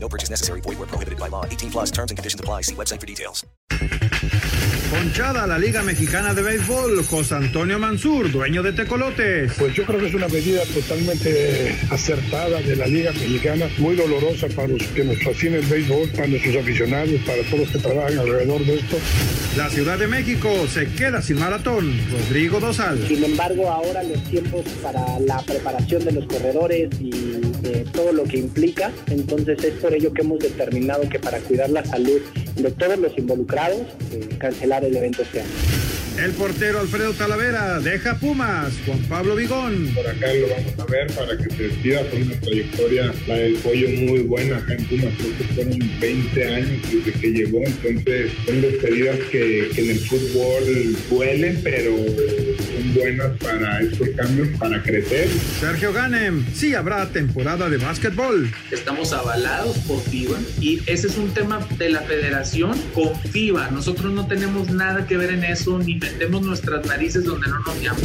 No purchase necessary. Void where prohibited by law. 18 plus terms and conditions apply. See website for details. Ponchada la Liga Mexicana de Béisbol, José Antonio Mansur, dueño de Tecolotes. Pues yo creo que es una medida totalmente acertada de la Liga Mexicana, muy dolorosa para los que nos fascina el béisbol, para nuestros aficionados, para todos los que trabajan alrededor de esto. La Ciudad de México se queda sin maratón. Rodrigo Dosal. Sin embargo, ahora los tiempos para la preparación de los corredores y de todo lo que implica, entonces es por ello que hemos determinado que para cuidar la salud de todos los involucrados, eh, cancelar el evento este año. El portero Alfredo Talavera deja Pumas. Juan Pablo Vigón. Por acá lo vamos a ver para que se despida con una trayectoria, la del pollo muy buena acá en Pumas. Creo que fueron 20 años desde que llegó. Entonces son despedidas que, que en el fútbol duelen, pero buenas para estos cambios, para crecer. Sergio Ganem. Sí habrá temporada de básquetbol. Estamos avalados por FIBA y ese es un tema de la federación con FIBA. Nosotros no tenemos nada que ver en eso ni metemos nuestras narices donde no nos llaman.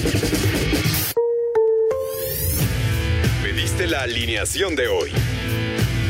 Pediste la alineación de hoy.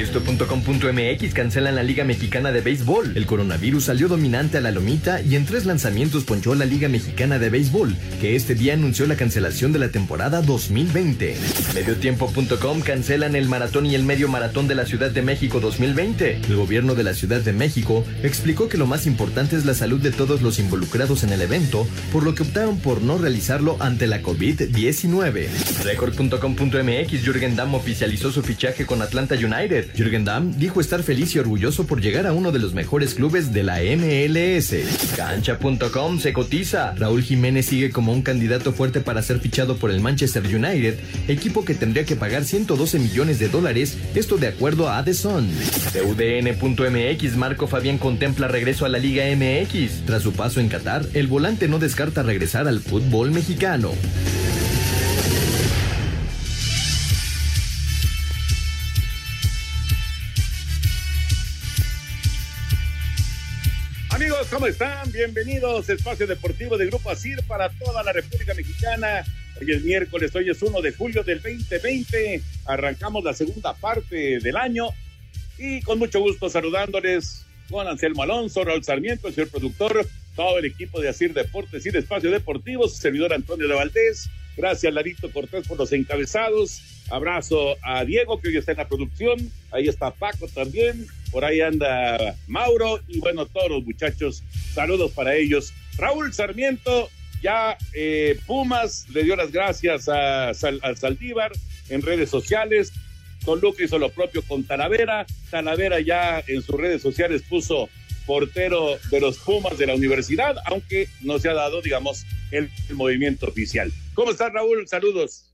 Esto.com.mx cancelan la Liga Mexicana de Béisbol. El coronavirus salió dominante a la lomita y en tres lanzamientos ponchó la Liga Mexicana de Béisbol, que este día anunció la cancelación de la temporada 2020. Mediotiempo.com cancelan el maratón y el medio maratón de la Ciudad de México 2020. El gobierno de la Ciudad de México explicó que lo más importante es la salud de todos los involucrados en el evento, por lo que optaron por no realizarlo ante la COVID-19. Record.com.mx Jürgen Damm oficializó su fichaje con Atlanta United. Jürgen Damm dijo estar feliz y orgulloso por llegar a uno de los mejores clubes de la MLS. Cancha.com se cotiza. Raúl Jiménez sigue como un candidato fuerte para ser fichado por el Manchester United, equipo que tendría que pagar 112 millones de dólares, esto de acuerdo a The Sun. Marco Fabián contempla regreso a la Liga MX. Tras su paso en Qatar, el volante no descarta regresar al fútbol mexicano. ¿Cómo están? Bienvenidos a Espacio Deportivo de Grupo ASIR para toda la República Mexicana. Hoy es miércoles, hoy es 1 de julio del 2020. Arrancamos la segunda parte del año y con mucho gusto saludándoles con Anselmo Alonso, Raúl Sarmiento, el señor productor, todo el equipo de ASIR Deportes y de Espacio Deportivo, su servidor Antonio de Valdés. Gracias, Larito Cortés, por los encabezados. Abrazo a Diego, que hoy está en la producción. Ahí está Paco también. Por ahí anda Mauro. Y bueno, todos los muchachos, saludos para ellos. Raúl Sarmiento, ya eh, Pumas le dio las gracias a, Sal, a Saldívar en redes sociales. Toluca hizo lo propio con Talavera. Talavera ya en sus redes sociales puso portero de los Pumas de la universidad, aunque no se ha dado, digamos, el, el movimiento oficial. ¿Cómo estás, Raúl? Saludos.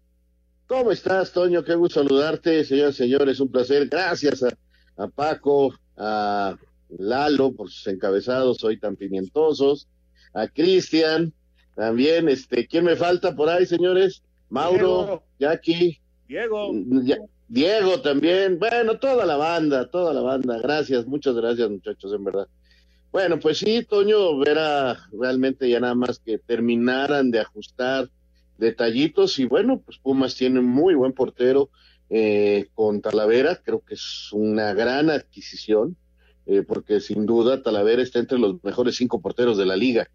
¿Cómo estás, Toño? Qué gusto saludarte, señores, señores, un placer. Gracias a, a, Paco, a Lalo por sus encabezados hoy tan pimientosos, a Cristian, también, este, ¿quién me falta por ahí, señores? Mauro, Diego. Jackie. Diego. Ya, Diego también, bueno, toda la banda, toda la banda. Gracias, muchas gracias, muchachos, en verdad. Bueno, pues sí, Toño, era realmente ya nada más que terminaran de ajustar detallitos y bueno, pues Pumas tiene muy buen portero eh, con Talavera, creo que es una gran adquisición, eh, porque sin duda Talavera está entre los mejores cinco porteros de la liga.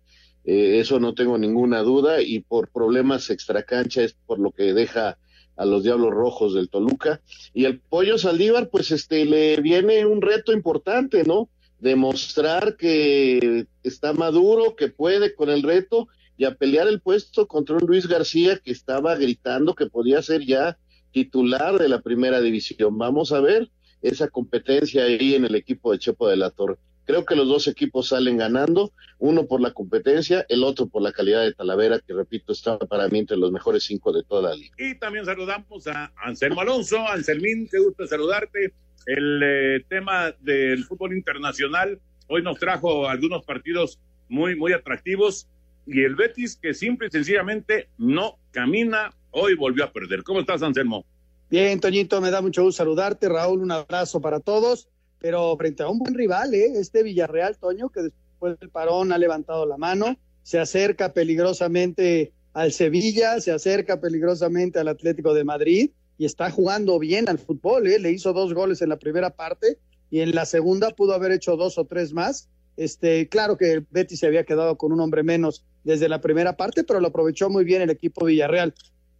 Eh, eso no tengo ninguna duda y por problemas extracancha es por lo que deja a los Diablos Rojos del Toluca. Y el Pollo Saldívar, pues este, le viene un reto importante, ¿no? Demostrar que está maduro, que puede con el reto y a pelear el puesto contra un Luis García que estaba gritando que podía ser ya titular de la primera división. Vamos a ver esa competencia ahí en el equipo de Chepo de la Torre. Creo que los dos equipos salen ganando, uno por la competencia, el otro por la calidad de Talavera, que repito, está para mí entre los mejores cinco de toda la liga. Y también saludamos a Anselmo Alonso. Anselmín, qué gusto saludarte. El eh, tema del fútbol internacional hoy nos trajo algunos partidos muy, muy atractivos y el Betis que simple y sencillamente no camina, hoy volvió a perder. ¿Cómo estás, Anselmo? Bien, Toñito, me da mucho gusto saludarte. Raúl, un abrazo para todos pero frente a un buen rival, ¿eh? este Villarreal, Toño, que después del parón ha levantado la mano, se acerca peligrosamente al Sevilla, se acerca peligrosamente al Atlético de Madrid y está jugando bien al fútbol, ¿eh? le hizo dos goles en la primera parte y en la segunda pudo haber hecho dos o tres más. Este, claro que Betty se había quedado con un hombre menos desde la primera parte, pero lo aprovechó muy bien el equipo Villarreal.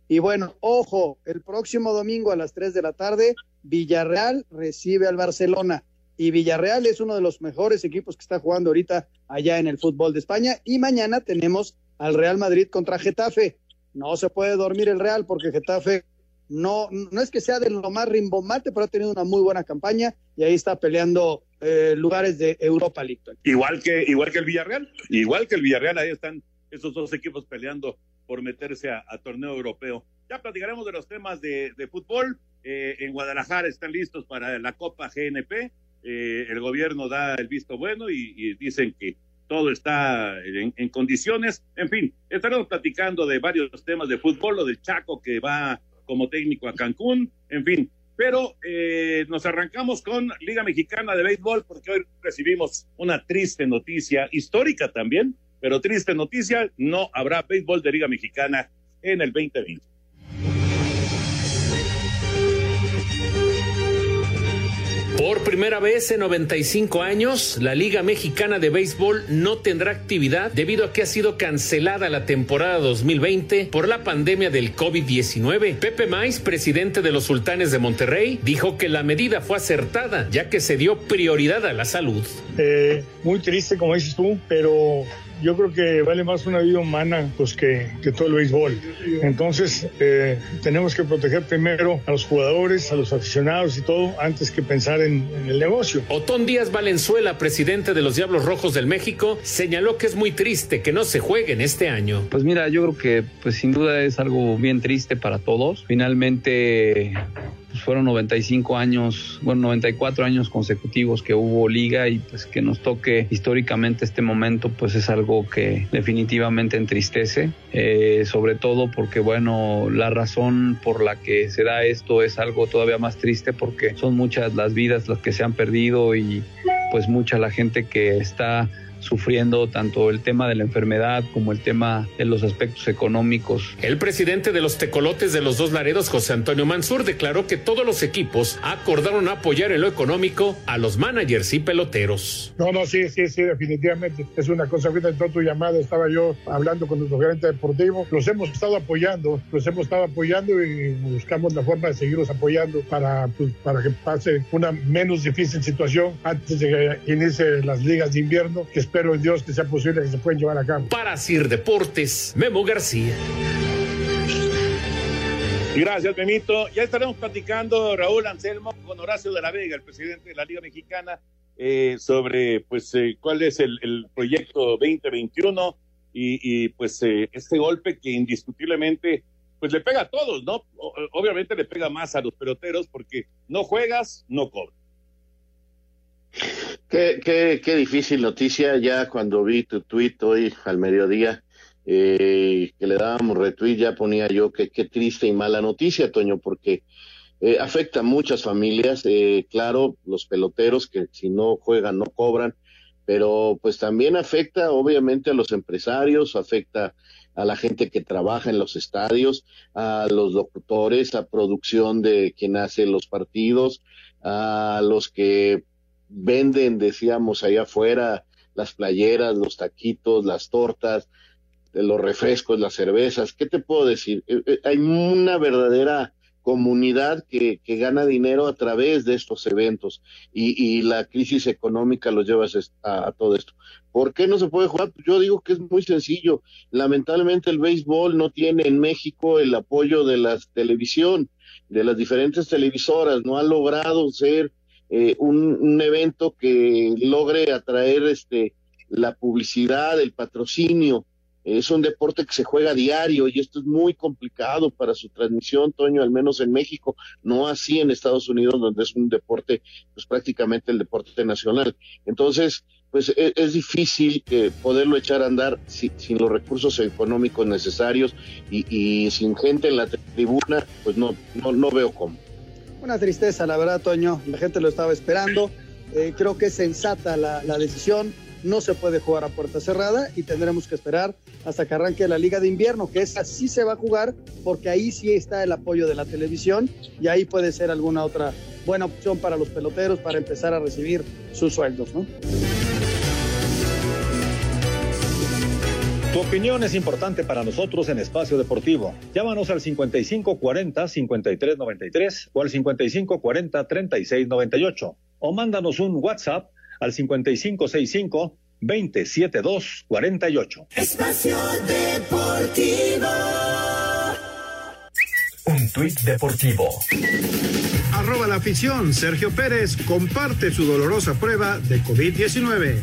Y bueno, ojo, el próximo domingo a las 3 de la tarde, Villarreal recibe al Barcelona y Villarreal es uno de los mejores equipos que está jugando ahorita allá en el fútbol de España. Y mañana tenemos al Real Madrid contra Getafe. No se puede dormir el Real porque Getafe no, no es que sea de lo más rimbombante, pero ha tenido una muy buena campaña y ahí está peleando eh, lugares de Europa League. Igual que, igual que el Villarreal, igual que el Villarreal, ahí están esos dos equipos peleando por meterse a, torneo europeo. Ya platicaremos de los temas de, fútbol. Eh, en Guadalajara están listos para la Copa GNP. Eh, el gobierno da el visto bueno y, dicen que todo está en, condiciones. En fin, estaremos platicando de varios temas de fútbol, lo del Chaco que va como técnico a Cancún, en fin. Pero eh, nos arrancamos con Liga Mexicana de Béisbol porque hoy recibimos una triste noticia, histórica también, pero triste noticia, no habrá béisbol de Liga Mexicana en el 2020. Por primera vez en 95 años, la Liga Mexicana de Béisbol no tendrá actividad debido a que ha sido cancelada la temporada 2020 por la pandemia del COVID-19. Pepe Maiz, presidente de los Sultanes de Monterrey, dijo que la medida fue acertada ya que se dio prioridad a la salud. Eh, muy triste, como dices tú, pero yo creo que vale más una vida humana pues que, que todo el béisbol. Entonces eh, tenemos que proteger primero a los jugadores, a los aficionados y todo antes que pensar en, en, el negocio. Otón Díaz Valenzuela, presidente de los Diablos Rojos del México, señaló que es muy triste que no se jueguen este año. Pues mira, yo creo que pues sin duda es algo bien triste para todos. Finalmente fueron 95 años, bueno, 94 años consecutivos que hubo liga y pues que nos toque históricamente este momento, pues es algo que definitivamente entristece, eh, sobre todo porque, bueno, la razón por la que se da esto es algo todavía más triste porque son muchas las vidas las que se han perdido y pues mucha la gente que está sufriendo tanto el tema de la enfermedad como el tema de los aspectos económicos. El presidente de los tecolotes de los dos Laredos, José Antonio Mansur, declaró que todos los equipos acordaron apoyar en lo económico a los managers y peloteros. No, no, sí, sí, sí, definitivamente. Es una cosa, ahorita en tu llamada estaba yo hablando con nuestro gerente deportivo. Los hemos estado apoyando, los hemos estado apoyando y buscamos la forma de seguirlos apoyando para, pues, para que pase una menos difícil situación antes de que inicie las ligas de invierno, que espero en Dios que sea posible que se puedan llevar a cabo. Para Sir Deportes, Memo García. Gracias, Memito. Ya estaremos platicando, Raúl Anselmo, con Horacio de la Vega, el presidente de la Liga Mexicana, eh, sobre pues eh, cuál es el, proyecto 2021 y, y pues eh, este golpe que indiscutiblemente pues le pega a todos, ¿no? obviamente le pega más a los peloteros porque no juegas, no cobras. Qué, qué, qué difícil noticia. Ya cuando vi tu tweet hoy al mediodía, eh, que le dábamos retweet, ya ponía yo que qué triste y mala noticia, Toño, porque eh, afecta a muchas familias, eh, claro, los peloteros que si no juegan no cobran, pero pues también afecta obviamente a los empresarios, afecta a la gente que trabaja en los estadios, a los locutores, a producción de quien hace los partidos, a los que venden, decíamos, allá afuera, las playeras, los taquitos, las tortas, los refrescos, las cervezas. ¿Qué te puedo decir? Eh, eh, hay una verdadera comunidad que, que gana dinero a través de estos eventos y, y la crisis económica los lleva a, todo esto. ¿Por qué no se puede jugar? Yo digo que es muy sencillo. Lamentablemente el béisbol no tiene en México el apoyo de la televisión, de las diferentes televisoras, no ha logrado ser eh, un, evento que logre atraer este la publicidad, el patrocinio es un deporte que se juega diario y esto es muy complicado para su transmisión, Toño, al menos en México, no así en Estados Unidos, donde es un deporte, pues prácticamente el deporte nacional. Entonces, pues es, es difícil eh, poderlo echar a andar si, sin los recursos económicos necesarios y, y, sin gente en la tribuna, pues no, no, no veo cómo. Una tristeza, la verdad, Toño, la gente lo estaba esperando. Eh, creo que es sensata la, la decisión no se puede jugar a puerta cerrada y tendremos que esperar hasta que arranque la Liga de Invierno, que esa sí se va a jugar porque ahí sí está el apoyo de la televisión y ahí puede ser alguna otra buena opción para los peloteros para empezar a recibir sus sueldos, ¿no? Tu opinión es importante para nosotros en Espacio Deportivo. Llámanos al 5540-5393 o al 5540-3698 o mándanos un WhatsApp al 5565 272 48. Espacio Deportivo. Un tuit deportivo. Arroba la afición. Sergio Pérez comparte su dolorosa prueba de COVID-19.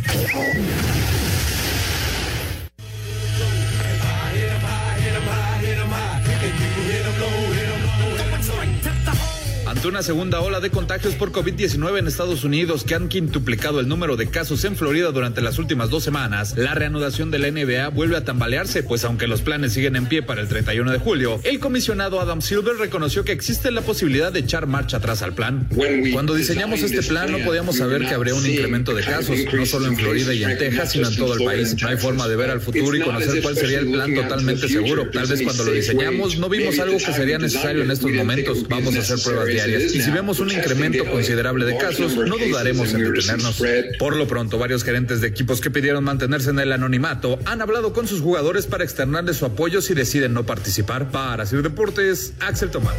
Ante una segunda ola de contagios por COVID-19 en Estados Unidos que han quintuplicado el número de casos en Florida durante las últimas dos semanas, la reanudación de la NBA vuelve a tambalearse, pues aunque los planes siguen en pie para el 31 de julio, el comisionado Adam Silver reconoció que existe la posibilidad de echar marcha atrás al plan. Cuando diseñamos este plan no podíamos saber que habría un incremento de casos, no solo en Florida y en Texas, sino en todo el país. No hay forma de ver al futuro y conocer cuál sería el plan totalmente seguro. Tal vez cuando lo diseñamos no vimos algo que sería necesario en estos momentos. Vamos a hacer pruebas diarias. Y si vemos un incremento considerable de casos, no dudaremos en detenernos. Por lo pronto, varios gerentes de equipos que pidieron mantenerse en el anonimato han hablado con sus jugadores para externarles su apoyo si deciden no participar. Para Sir Deportes, Axel Tomás.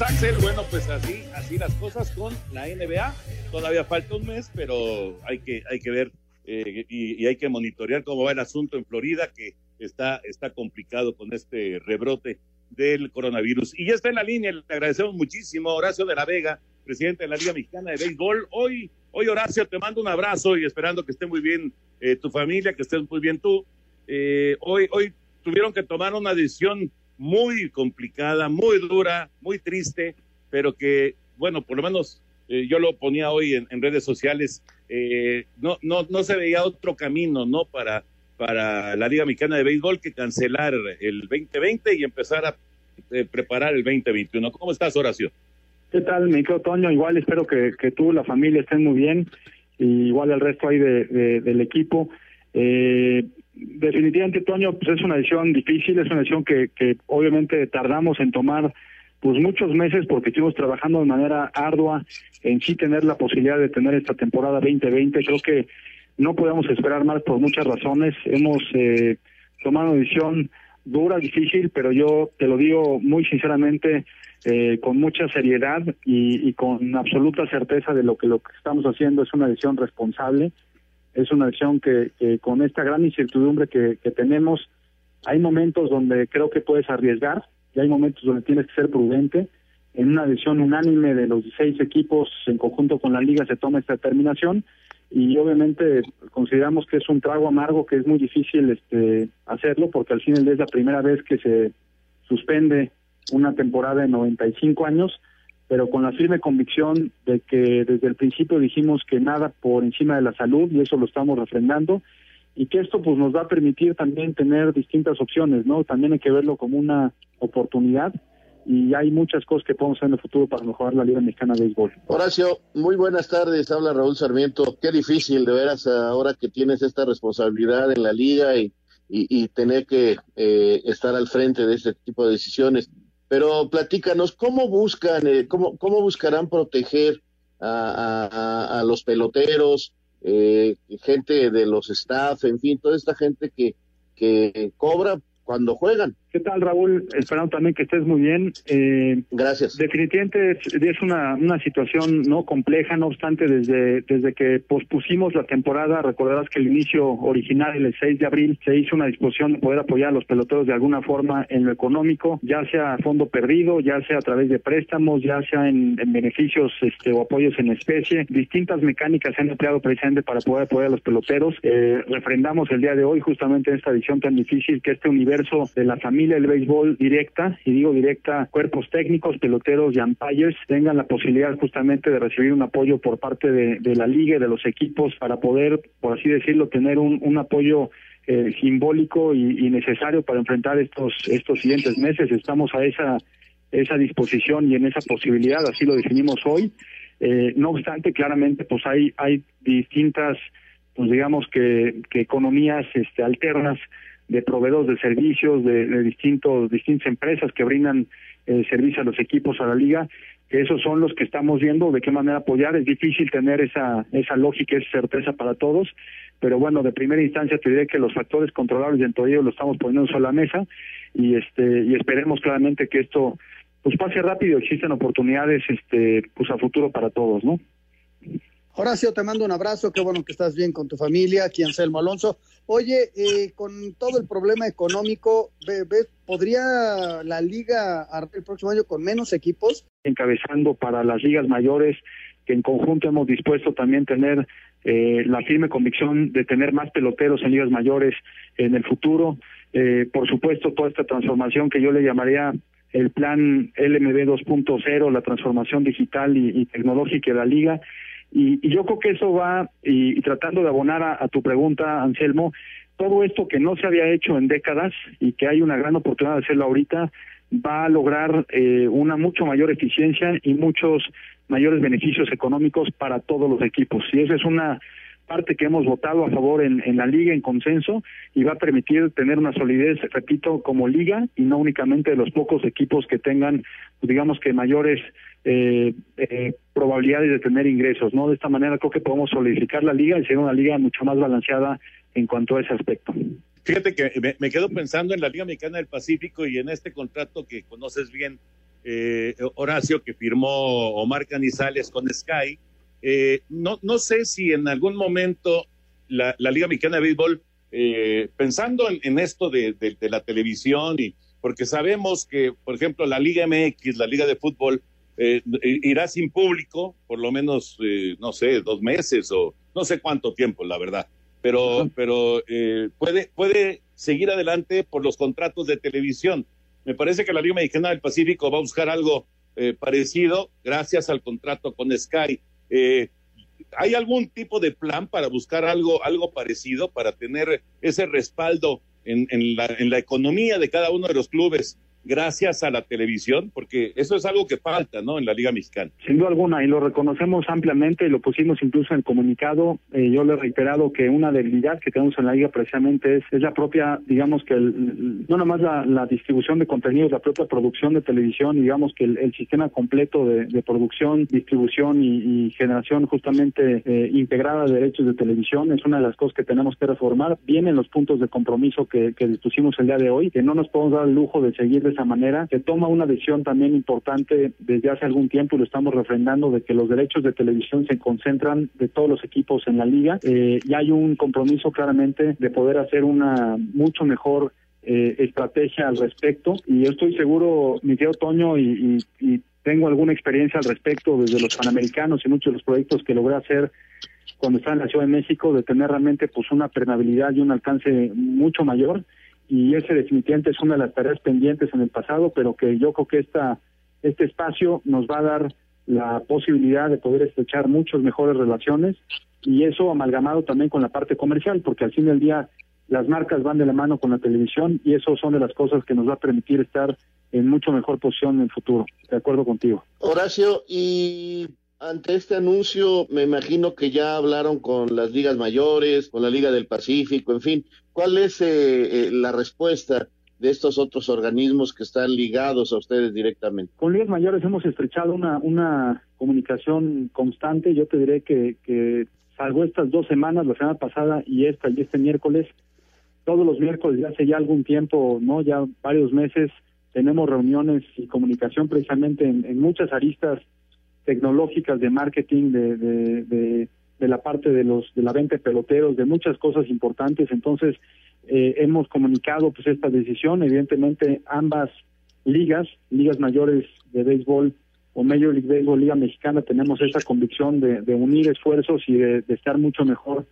Axel, bueno, pues así, así las cosas con la NBA. Todavía falta un mes, pero hay que, hay que ver eh, y, y, hay que monitorear cómo va el asunto en Florida, que está, está complicado con este rebrote del coronavirus. Y ya está en la línea, le agradecemos muchísimo Horacio de la Vega, presidente de la Liga Mexicana de Béisbol. Hoy, hoy Horacio, te mando un abrazo y esperando que esté muy bien eh, tu familia, que estés muy bien tú. Eh, hoy, hoy tuvieron que tomar una decisión muy complicada, muy dura, muy triste, pero que, bueno, por lo menos eh, yo lo ponía hoy en, en redes sociales, no, no, no se veía otro camino, ¿no? Para, para la Liga Mexicana de Béisbol que cancelar el 2020 y empezar a eh, preparar el 2021. ¿Cómo estás, Horacio? ¿Qué tal, mi Toño? Igual espero que, que tú, la familia, estén muy bien y igual el resto ahí de, de, del equipo. Eh, definitivamente, Toño, pues es una decisión difícil, es una decisión que, que obviamente tardamos en tomar pues muchos meses porque estuvimos trabajando de manera ardua en sí tener la posibilidad de tener esta temporada 2020. Creo que no podemos esperar más por muchas razones. Hemos eh, tomado una decisión dura, difícil, pero yo te lo digo muy sinceramente, eh, con mucha seriedad y, con absoluta certeza de lo que lo que estamos haciendo es una decisión responsable. Es una decisión que, que con esta gran incertidumbre que, que tenemos, hay momentos donde creo que puedes arriesgar, y hay momentos donde tienes que ser prudente. En una decisión unánime de los 16 equipos en conjunto con la liga se toma esta determinación y obviamente consideramos que es un trago amargo que es muy difícil este hacerlo porque al final es la primera vez que se suspende una temporada de 95 años, pero con la firme convicción de que desde el principio dijimos que nada por encima de la salud y eso lo estamos refrendando y que esto pues nos va a permitir también tener distintas opciones, ¿no? También hay que verlo como una oportunidad y hay muchas cosas que podemos hacer en el futuro para mejorar la Liga Mexicana de Béisbol. Horacio, muy buenas tardes, habla Raúl Sarmiento. Qué difícil de veras ahora que tienes esta responsabilidad en la liga y, y, tener que eh, estar al frente de este tipo de decisiones. Pero platícanos, ¿cómo buscan, eh, cómo, cómo buscarán proteger a, a, a los peloteros, eh, gente de los staff, en fin, toda esta gente que, que cobra cuando juegan. ¿Qué tal, Raúl? Esperando también que estés muy bien. Eh, Gracias. Definitivamente es, es una, una situación no compleja, no obstante, desde, desde que pospusimos la temporada, recordarás que el inicio original, el 6 de abril, se hizo una disposición de poder apoyar a los peloteros de alguna forma en lo económico, ya sea a fondo perdido, ya sea a través de préstamos, ya sea en, en beneficios este, o apoyos en especie. Distintas mecánicas se han empleado precisamente para poder apoyar a los peloteros. Eh, refrendamos el día de hoy justamente en esta edición tan difícil que este universo de la familia del béisbol directa, y digo directa, cuerpos técnicos, peloteros y umpires tengan la posibilidad justamente de recibir un apoyo por parte de, la liga y de los equipos para poder, por así decirlo, tener un, un apoyo eh, simbólico y, y, necesario para enfrentar estos estos siguientes meses. Estamos a esa esa disposición y en esa posibilidad, así lo definimos hoy. Eh, no obstante, claramente, pues hay hay distintas, pues digamos que, que economías este, alternas de proveedores de servicios, de, distintos distintas empresas que brindan eh, servicio a los equipos, a la liga, que esos son los que estamos viendo de qué manera apoyar. Es difícil tener esa esa lógica, esa certeza para todos, pero bueno, de primera instancia te diré que los factores controlables dentro de ellos lo estamos poniendo sobre la mesa y este y esperemos claramente que esto pues pase rápido, existen oportunidades este pues a futuro para todos, ¿no? Horacio, te mando un abrazo, qué bueno que estás bien con tu familia, aquí Anselmo Alonso. Oye, eh, con todo el problema económico, ¿ves, ¿podría la liga el próximo año con menos equipos? Encabezando para las ligas mayores, que en conjunto hemos dispuesto también tener eh, la firme convicción de tener más peloteros en ligas mayores en el futuro. Eh, por supuesto, toda esta transformación que yo le llamaría el plan LMB 2.0, la transformación digital y, y tecnológica de la liga. Y, y, yo creo que eso va, y, tratando de abonar a, a, tu pregunta, Anselmo, todo esto que no se había hecho en décadas y que hay una gran oportunidad de hacerlo ahorita, va a lograr eh, una mucho mayor eficiencia y muchos mayores beneficios económicos para todos los equipos. Y esa es una parte que hemos votado a favor en, la liga en consenso y va a permitir tener una solidez, repito, como liga y no únicamente de los pocos equipos que tengan, digamos que mayores eh, eh, probabilidades de tener ingresos, ¿no? De esta manera creo que podemos solidificar la liga y ser una liga mucho más balanceada en cuanto a ese aspecto. Fíjate que me, me quedo pensando en la Liga Mexicana del Pacífico y en este contrato que conoces bien, eh, Horacio, que firmó Omar Canizales con Sky. Eh, no, no sé si en algún momento la, la Liga Mexicana de Béisbol, eh, pensando en, en esto de, de, de, la televisión, y porque sabemos que, por ejemplo, la Liga MX, la Liga de Fútbol, eh, irá sin público, por lo menos, eh, no sé, dos meses o no sé cuánto tiempo, la verdad. Pero, pero eh, puede, puede seguir adelante por los contratos de televisión. Me parece que la Liga Mexicana del Pacífico va a buscar algo parecido gracias al contrato con Sky. ¿Hay algún tipo de plan para buscar algo, algo parecido, para tener ese respaldo en, en, la, en la economía de cada uno de los clubes gracias a la televisión, porque eso es algo que falta, ¿no? En la Liga Mexicana. Sin duda alguna, y lo reconocemos ampliamente y lo pusimos incluso en el comunicado. Eh, yo le he reiterado que una debilidad que tenemos en la Liga precisamente es, la propia, digamos que el, no nomás la, la, distribución de contenidos, la propia producción de televisión, digamos que el, sistema completo de, de, producción, distribución y, y generación justamente eh, integrada de derechos de televisión es una de las cosas que tenemos que reformar. Vienen los puntos de compromiso que, que dispusimos el día de hoy, que no nos podemos dar el lujo de seguir esa manera, se toma una decisión también importante desde hace algún tiempo y lo estamos refrendando de que los derechos de televisión se concentran de todos los equipos en la liga. Eh, y hay un compromiso claramente de poder hacer una mucho mejor eh, estrategia al respecto. Y yo estoy seguro, mi tío Toño, y, y, tengo alguna experiencia al respecto desde los Panamericanos y muchos de los proyectos que logré hacer cuando estaba en la Ciudad de México, de tener realmente pues una permeabilidad y un alcance mucho mayor y ese definitivamente es una de las tareas pendientes en el pasado, pero que yo creo que esta, este espacio nos va a dar la posibilidad de poder estrechar muchas mejores relaciones y eso amalgamado también con la parte comercial, porque al fin del día las marcas van de la mano con la televisión y eso son de las cosas que nos va a permitir estar en mucho mejor posición en el futuro. De acuerdo contigo. Horacio, y ante este anuncio, me imagino que ya hablaron con las ligas mayores, con la Liga del Pacífico, en fin. ¿Cuál es eh, eh, la respuesta de estos otros organismos que están ligados a ustedes directamente? Con ligas mayores hemos estrechado una, una comunicación constante. Yo te diré que, que salvo estas dos semanas, la semana pasada y esta y este miércoles, todos los miércoles, ya hace ya algún tiempo, no, ya varios meses, tenemos reuniones y comunicación precisamente en, muchas aristas tecnológicas de marketing, de, de, de, la parte de los de la venta de peloteros, de muchas cosas importantes. Entonces eh, hemos comunicado pues esta decisión. Evidentemente ambas ligas, ligas mayores de béisbol o Major League Baseball, Liga Mexicana, tenemos esa convicción de, de unir esfuerzos y de, estar mucho mejor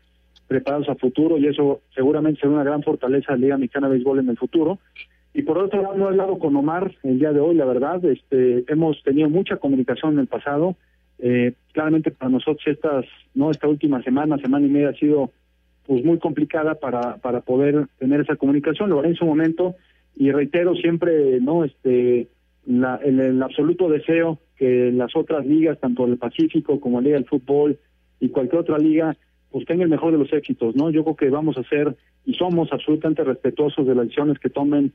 preparados a futuro y eso seguramente será una gran fortaleza de la Liga Mexicana de Béisbol en el futuro. Y por otro lado, no he hablado con Omar el día de hoy, la verdad, este, hemos tenido mucha comunicación en el pasado. Eh, claramente para nosotros estas, no esta última semana, semana y media ha sido pues muy complicada para, para poder tener esa comunicación. Lo haré en su momento y reitero siempre, no, este, la, el, absoluto deseo que las otras ligas, tanto el Pacífico como la Liga del Fútbol y cualquier otra liga, pues tenga el mejor de los éxitos, ¿no? Yo creo que vamos a ser y somos absolutamente respetuosos de las decisiones que tomen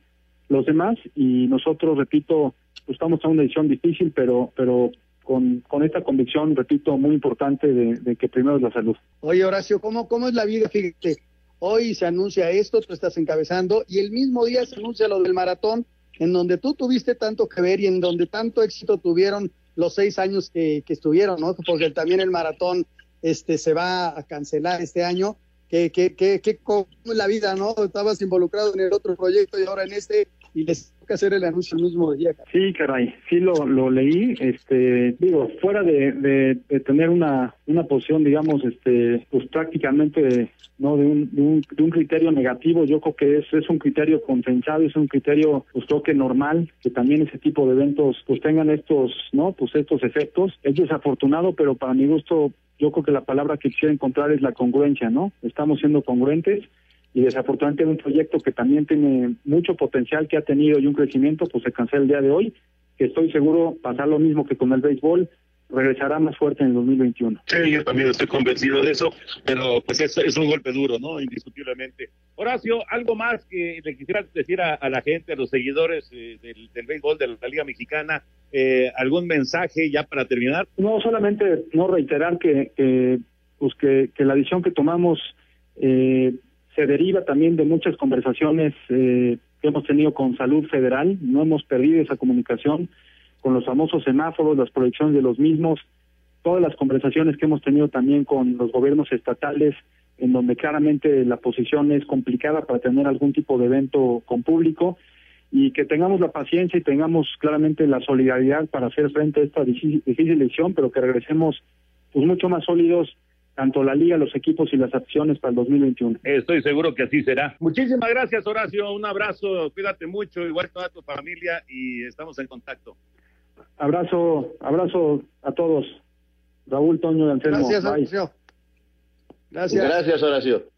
los demás y nosotros, repito, pues estamos en una decisión difícil, pero, pero con, con esta convicción, repito, muy importante de, que primero es la salud. Oye, Horacio, ¿cómo, cómo es la vida? Fíjate, hoy se anuncia esto, tú estás encabezando, y el mismo día se anuncia lo del maratón, en donde tú tuviste tanto que ver y en donde tanto éxito tuvieron los seis años que, estuvieron, ¿no? Porque también el maratón este, se va a cancelar este año. ¿Qué, qué, qué, qué cómo es la vida, no? Estabas involucrado en el otro proyecto y ahora en este, y les que hacer el anuncio el mismo día. Sí, caray, sí lo, lo leí, este, digo, fuera de, de, tener una, una posición, digamos, este, pues prácticamente, no, de un, de un, de un criterio negativo, yo creo que es, es un criterio consensado, es un criterio, pues creo que normal, que también ese tipo de eventos, pues tengan estos, no, pues estos efectos. Es desafortunado, pero para mi gusto, yo creo que la palabra que quisiera encontrar es la congruencia, ¿no? Estamos siendo congruentes y desafortunadamente un proyecto que también tiene mucho potencial que ha tenido y un crecimiento, pues se cancela el día de hoy, que estoy seguro pasar lo mismo que con el béisbol, regresará más fuerte en el 2021. Sí, yo también estoy convencido de eso, pero pues es, es un golpe duro, ¿no? Indiscutiblemente. Horacio, algo más que le quisiera decir a, la gente, a los seguidores eh, del, del, béisbol de la Liga Mexicana, eh, algún mensaje ya para terminar. No, solamente no reiterar que, que pues que, que la decisión que tomamos eh, se deriva también de muchas conversaciones eh, que hemos tenido con Salud Federal. No hemos perdido esa comunicación con los famosos semáforos, las proyecciones de los mismos, todas las conversaciones que hemos tenido también con los gobiernos estatales, en donde claramente la posición es complicada para tener algún tipo de evento con público y que tengamos la paciencia y tengamos claramente la solidaridad para hacer frente a esta difícil, difícil decisión, pero que regresemos pues mucho más sólidos tanto la liga, los equipos y las acciones para el 2021. Estoy seguro que así será. Muchísimas gracias, Horacio. Un abrazo, cuídate mucho, igual toda tu familia y estamos en contacto. Abrazo, abrazo a todos. Raúl Toño de Anselmo. Gracias, Horacio. Gracias. Gracias, Horacio.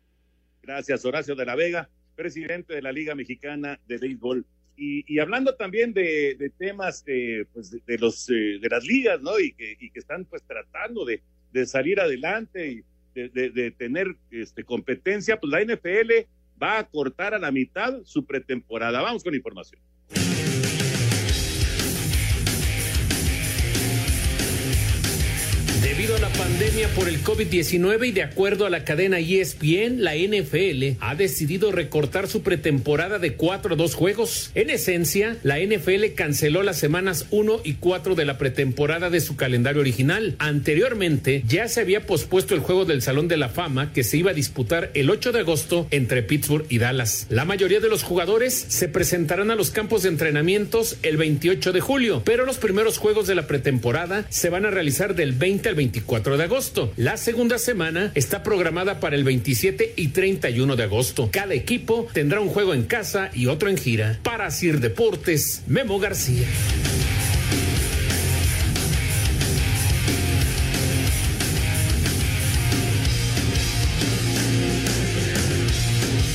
Gracias, Horacio de la Vega, presidente de la Liga Mexicana de Béisbol. Y, hablando también de, temas de, pues de, los eh, de las ligas, ¿no? Y que, y que están pues tratando de, de salir adelante y de, tener este, competencia, pues la NFL va a cortar a la mitad su pretemporada. Vamos con información. Debido a la pandemia por el COVID-19 y de acuerdo a la cadena ESPN, la NFL ha decidido recortar su pretemporada de 4 a 2 juegos. En esencia, la NFL canceló las semanas 1 y 4 de la pretemporada de su calendario original. Anteriormente, ya se había pospuesto el juego del Salón de la Fama que se iba a disputar el 8 de agosto entre Pittsburgh y Dallas. La mayoría de los jugadores se presentarán a los campos de entrenamientos el 28 de julio, pero los primeros juegos de la pretemporada se van a realizar del 20 al 24 de agosto. La segunda semana está programada para el 27 y 31 de agosto. Cada equipo tendrá un juego en casa y otro en gira. Para Sir Deportes, Memo García.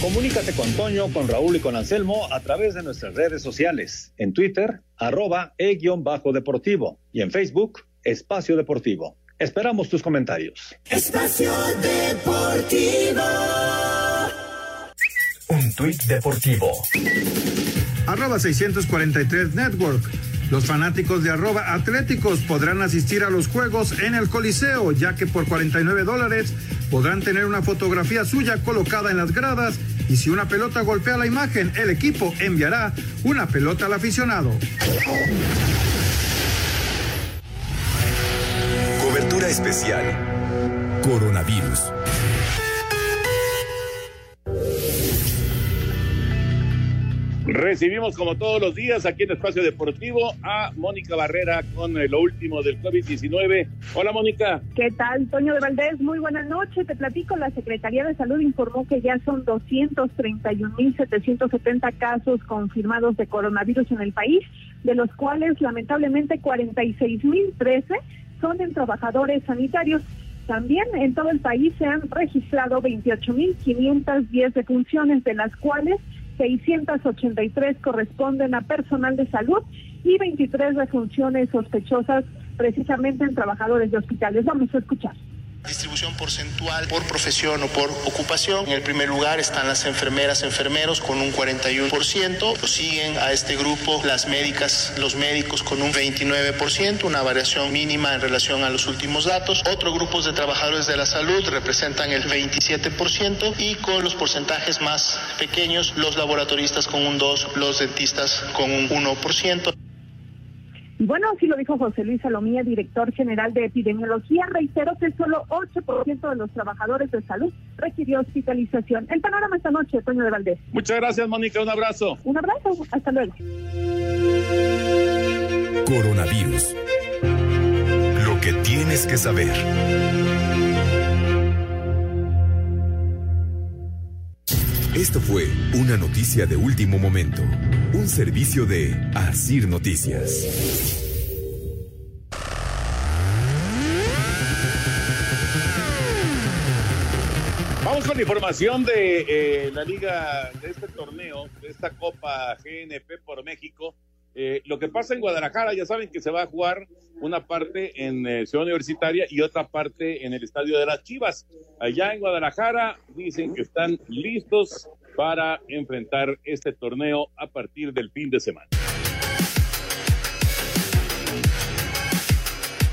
Comunícate con Toño, con Raúl y con Anselmo a través de nuestras redes sociales. En Twitter, arroba e-deportivo y en Facebook, Espacio Deportivo. Esperamos tus comentarios. Espacio Deportivo. Un tuit deportivo. Arroba 643 Network. Los fanáticos de arroba atléticos podrán asistir a los juegos en el Coliseo, ya que por 49 dólares podrán tener una fotografía suya colocada en las gradas Y si una pelota golpea la imagen, el equipo enviará una pelota al aficionado. Cobertura especial. Coronavirus. Recibimos como todos los días aquí en Espacio Deportivo a Mónica Barrera con eh, lo último del COVID-19. Hola Mónica. ¿Qué tal, Toño de Valdés? Muy buenas noches. Te platico, la Secretaría de Salud informó que ya son 231.770 casos confirmados de coronavirus en el país, de los cuales lamentablemente 46.013 son en trabajadores sanitarios. También en todo el país se han registrado 28.510 defunciones, de las cuales 683 corresponden a personal de salud y 23 defunciones sospechosas precisamente en trabajadores de hospitales. Vamos a escuchar distribución porcentual por profesión o por ocupación. En el primer lugar están las enfermeras, enfermeros con un 41%. Lo siguen a este grupo las médicas, los médicos con un 29%, una variación mínima en relación a los últimos datos. Otros grupos de trabajadores de la salud representan el 27% y con los porcentajes más pequeños, los laboratoristas con un 2, los dentistas con un 1%. Y bueno, así lo dijo José Luis Salomía, director general de epidemiología, reiteró que solo 8% de los trabajadores de salud requirió hospitalización. El panorama esta noche, Toño de Valdés. Muchas gracias, Mónica. Un abrazo. Un abrazo. Hasta luego. Coronavirus. Lo que tienes que saber. Esto fue una noticia de último momento, un servicio de Asir Noticias. Vamos con información de eh, la liga de este torneo, de esta Copa GNP por México. Eh, lo que pasa en Guadalajara, ya saben que se va a jugar una parte en eh, Ciudad Universitaria y otra parte en el Estadio de las Chivas. Allá en Guadalajara dicen que están listos para enfrentar este torneo a partir del fin de semana.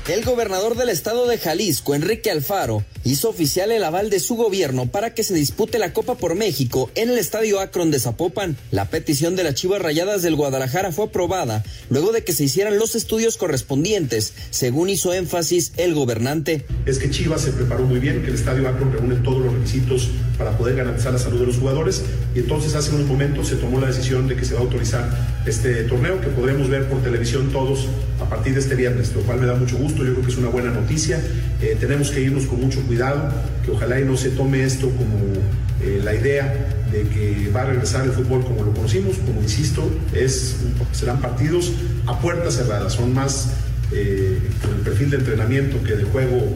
El gobernador del estado de Jalisco, Enrique Alfaro, hizo oficial el aval de su gobierno para que se dispute la Copa por México en el estadio Akron de Zapopan. La petición de las Chivas Rayadas del Guadalajara fue aprobada luego de que se hicieran los estudios correspondientes, según hizo énfasis el gobernante. Es que Chivas se preparó muy bien, que el estadio Akron reúne todos los requisitos para poder garantizar la salud de los jugadores y entonces hace unos momentos se tomó la decisión de que se va a autorizar este torneo que podremos ver por televisión todos a partir de este viernes, lo cual me da mucho gusto yo creo que es una buena noticia. Eh, tenemos que irnos con mucho cuidado, que ojalá y no se tome esto como eh, la idea de que va a regresar el fútbol como lo conocimos, como insisto, es, serán partidos a puertas cerradas, son más eh, con el perfil de entrenamiento que de juego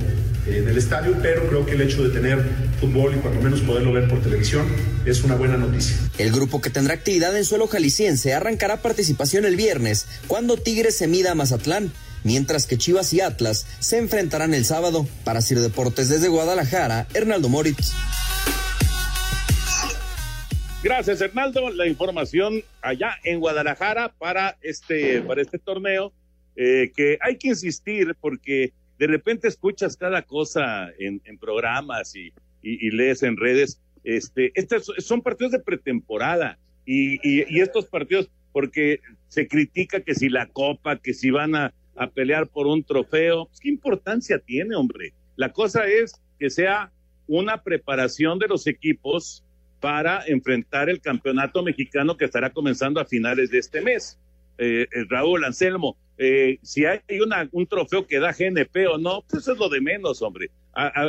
en el estadio, pero creo que el hecho de tener fútbol y cuando menos poderlo ver por televisión es una buena noticia. El grupo que tendrá actividad en suelo jalisciense arrancará participación el viernes, cuando Tigres se mida a Mazatlán mientras que Chivas y Atlas se enfrentarán el sábado. Para Ciro Deportes desde Guadalajara, Hernaldo Moritz. Gracias, Hernaldo. La información allá en Guadalajara para este, para este torneo, eh, que hay que insistir porque de repente escuchas cada cosa en, programas y, lees en redes. Este, estos son partidos de pretemporada y, y estos partidos, porque se critica que si la copa, que si van a, a pelear por un trofeo. Pues, ¿Qué importancia tiene, hombre? La cosa es que sea una preparación de los equipos para enfrentar el campeonato mexicano que estará comenzando a finales de este mes. Eh, eh Raúl Anselmo, eh, si hay un trofeo que da GNP o no, pues es lo de menos, hombre.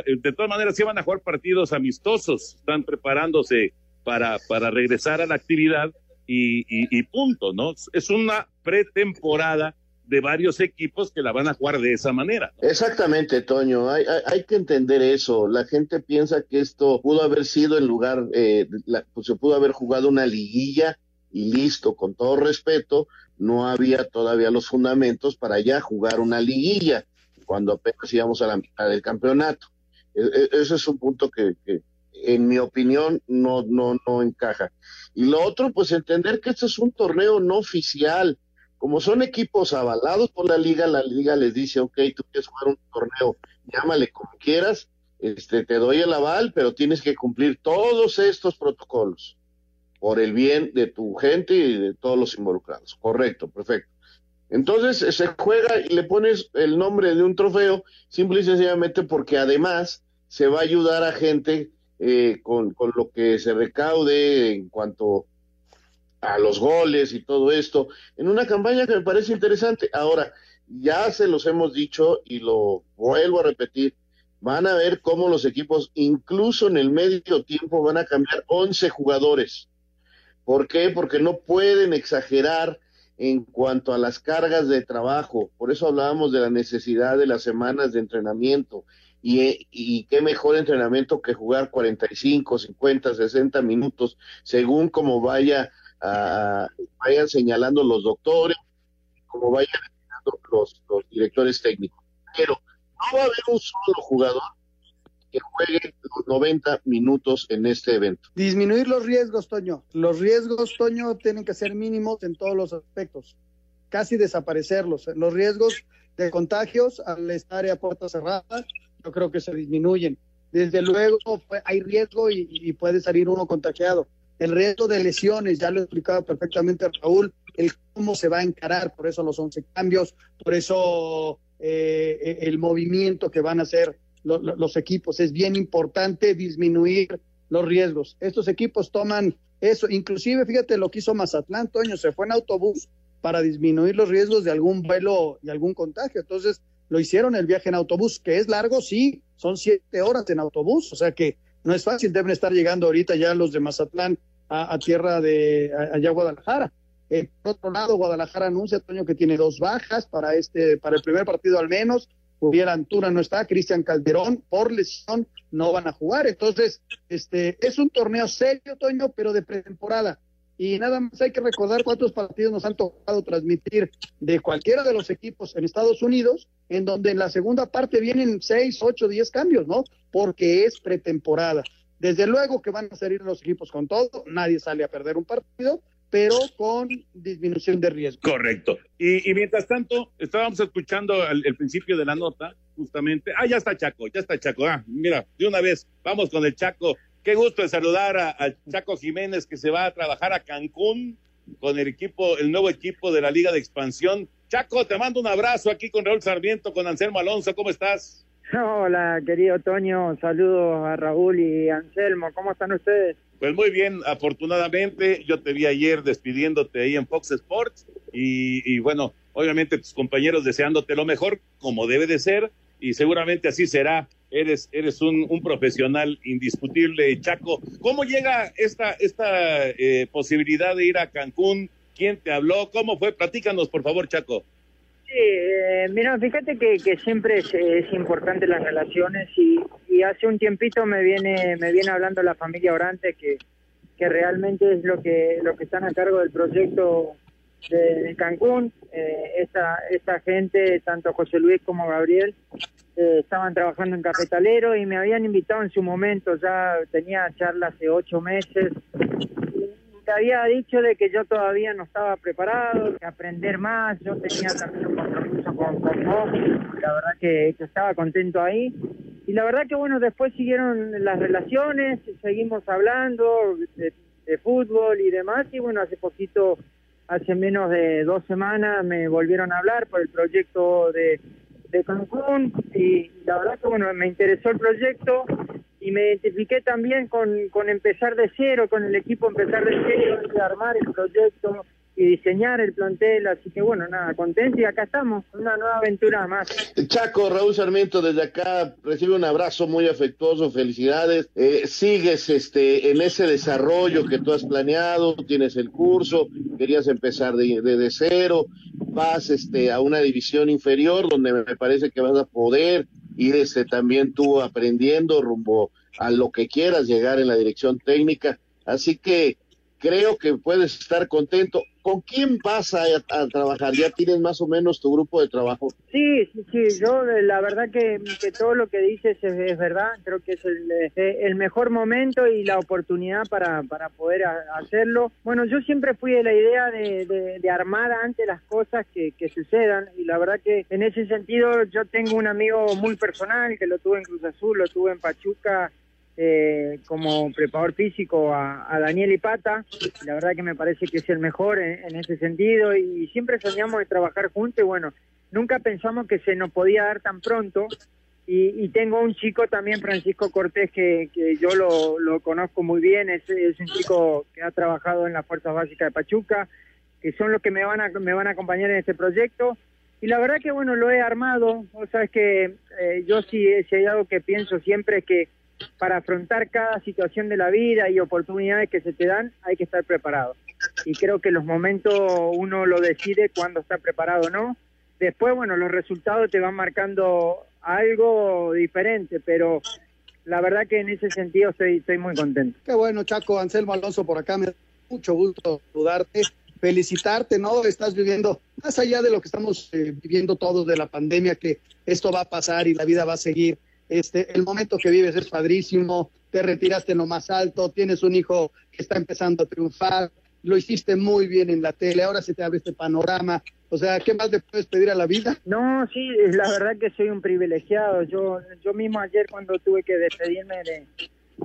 de todas maneras, sí van a jugar partidos amistosos, están preparándose para, para regresar a la actividad y punto, ¿no? Es una pretemporada de varios equipos que la van a jugar de esa manera. Exactamente, Toño. Hay, hay, que entender eso. La gente piensa que esto pudo haber sido en lugar, eh, pues se pudo haber jugado una liguilla y listo, con todo respeto, no había todavía los fundamentos para ya jugar una liguilla cuando apenas íbamos a la mitad del campeonato. E, e, ese es un punto que, que en mi opinión, no, no, no encaja. Y lo otro, pues entender que este es un torneo no oficial como son equipos avalados por la liga, la liga les dice, ok, tú quieres jugar un torneo, llámale como quieras, este, te doy el aval, pero tienes que cumplir todos estos protocolos. por el bien de tu gente y de todos los involucrados. Correcto, perfecto. Entonces se juega y le pones el nombre de un trofeo, simple y sencillamente porque además se va a ayudar a gente eh, con, con, lo que se recaude en cuanto a los goles y todo esto, en una campaña que me parece interesante. Ahora, ya se los hemos dicho y lo vuelvo a repetir, van a ver cómo los equipos, incluso en el medio tiempo, van a cambiar 11 jugadores. ¿Por qué? Porque no pueden exagerar en cuanto a las cargas de trabajo. Por eso hablábamos de la necesidad de las semanas de entrenamiento. Y, y qué mejor entrenamiento que jugar 45, 50, 60 minutos, según como vaya vayan señalando los doctores, como vayan señalando los, directores técnicos. Pero no va a haber un solo jugador que juegue los 90 minutos en este evento. Disminuir los riesgos, Toño. Los riesgos, Toño, tienen que ser mínimos en todos los aspectos. Casi desaparecerlos. Los riesgos de contagios al estar a puerta cerrada, yo creo que se disminuyen. Desde luego hay riesgo y puede salir uno contagiado. El riesgo de lesiones, ya lo explicaba perfectamente Raúl, el cómo se va a encarar, por eso los 11 cambios, por eso eh, el movimiento que van a hacer los equipos. Es bien importante disminuir los riesgos. Estos equipos toman eso, inclusive fíjate lo que hizo Mazatlán, Toño, se fue en autobús para disminuir los riesgos de algún vuelo y algún contagio. Entonces lo hicieron el viaje en autobús, que es largo, sí, son siete horas en autobús, o sea que no es fácil, deben estar llegando ahorita ya los de Mazatlán a, tierra de allá Guadalajara. Por otro lado, Guadalajara anuncia, Toño, que tiene dos bajas para este, para el primer partido al menos. Hubiera Antura no está, Cristian Calderón por lesión no van a jugar. Entonces, este es un torneo serio, Toño, pero de pretemporada. Y nada más hay que recordar cuántos partidos nos han tocado transmitir de cualquiera de los equipos en Estados Unidos, en donde en la segunda parte vienen seis, ocho, diez cambios, ¿no? Porque es pretemporada. Desde luego que van a salir los equipos con todo, nadie sale a perder un partido, pero con disminución de riesgo. Correcto. Y, mientras tanto, estábamos escuchando el, principio de la nota, justamente. Ah, ya está Chaco, ya está Chaco. Ah, mira, de una vez, vamos con el Chaco. Qué gusto de saludar a, Chaco Jiménez que se va a trabajar a Cancún con el equipo, el nuevo equipo de la Liga de Expansión. Chaco, te mando un abrazo aquí con Raúl Sarmiento, con Anselmo Alonso. ¿Cómo estás? Hola, querido Toño. Saludos a Raúl y Anselmo. ¿Cómo están ustedes? Pues muy bien, afortunadamente yo te vi ayer despidiéndote ahí en Fox Sports y, bueno, obviamente tus compañeros deseándote lo mejor, como debe de ser, y seguramente así será. Eres, eres un, un profesional indiscutible, Chaco. ¿Cómo llega esta, esta eh, posibilidad de ir a Cancún? ¿Quién te habló? ¿Cómo fue? Platícanos, por favor, Chaco. Eh, mira, fíjate que, siempre es, importante las relaciones y, y, hace un tiempito me viene me viene hablando la familia Orante que, que realmente es lo que lo que están a cargo del proyecto de, Cancún. Eh, esta, esta gente, tanto José Luis como Gabriel, eh, estaban trabajando en Cafetalero y me habían invitado en su momento, ya tenía charlas hace ocho meses había dicho de que yo todavía no estaba preparado, que aprender más, yo tenía también un compromiso con, vos, la verdad que, estaba contento ahí. Y la verdad que bueno, después siguieron las relaciones, seguimos hablando de, fútbol y demás, y bueno, hace poquito, hace menos de dos semanas me volvieron a hablar por el proyecto de, de Cancún, y la verdad que bueno, me interesó el proyecto, y me identifiqué también con, con empezar de cero, con el equipo empezar de cero, de armar el proyecto y diseñar el plantel, así que bueno, nada, contento y acá estamos, una nueva aventura más. Chaco, Raúl Sarmiento desde acá recibe un abrazo muy afectuoso, felicidades, eh, sigues este en ese desarrollo que tú has planeado, tienes el curso, querías empezar de, de, cero, vas este a una división inferior donde me parece que vas a poder ir este, también tú aprendiendo rumbo a lo que quieras llegar en la dirección técnica. Así que creo que puedes estar contento. ¿Con quién vas a, trabajar? ¿Ya tienes más o menos tu grupo de trabajo? Sí, sí, sí. Yo eh, la verdad que, todo lo que dices es, verdad. Creo que es el, eh, el, mejor momento y la oportunidad para, para poder hacerlo. Bueno, yo siempre fui de la idea de, de, armar antes las cosas que, sucedan y la verdad que en ese sentido yo tengo un amigo muy personal que lo tuve en Cruz Azul, lo tuve en Pachuca eh, como preparador físico a, Daniel Ipata. La verdad que me parece que es el mejor en, ese sentido y, siempre soñamos de trabajar juntos y bueno, nunca pensamos que se nos podía dar tan pronto. Y, tengo un chico también, Francisco Cortés, que, yo lo, conozco muy bien, es, un chico que ha trabajado en las Fuerzas Básicas de Pachuca, que son los que me van a, me van a acompañar en este proyecto. Y la verdad que bueno, lo he armado, o sea, es que eh, yo sí, si hay algo que pienso siempre es que para afrontar cada situación de la vida y oportunidades que se te dan, hay que estar preparado. Y creo que los momentos uno lo decide cuando está preparado o no. Después, bueno, los resultados te van marcando algo diferente, pero la verdad que en ese sentido estoy, muy contento. Qué bueno, Chaco, Anselmo Alonso por acá, me da mucho gusto saludarte, felicitarte, ¿no? Estás viviendo, más allá de lo que estamos eh, viviendo todos de la pandemia, que esto va a pasar y la vida va a seguir este, el momento que vives es padrísimo, te retiraste en lo más alto, tienes un hijo que está empezando a triunfar, lo hiciste muy bien en la tele, ahora se te abre este panorama. O sea, ¿qué más le puedes pedir a la vida? No, sí, la verdad que soy un privilegiado. Yo, yo mismo ayer cuando tuve que despedirme de,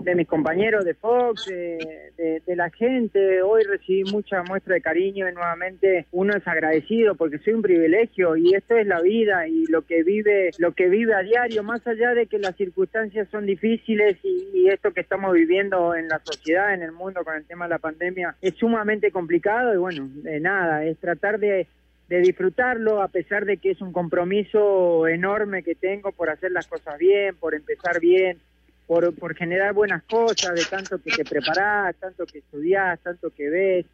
de mis compañeros de Fox, de, la gente. Hoy recibí mucha muestra de cariño y nuevamente uno es agradecido porque soy un privilegio y esto es la vida y lo que vive, lo que vive a diario, más allá de que las circunstancias son difíciles y, esto que estamos viviendo en la sociedad, en el mundo con el tema de la pandemia es sumamente complicado y bueno, de nada, es tratar de de disfrutarlo a pesar de que es un compromiso enorme que tengo por hacer las cosas bien, por empezar bien, por, por generar buenas cosas, de tanto que te preparás, tanto que estudiás, tanto que ves,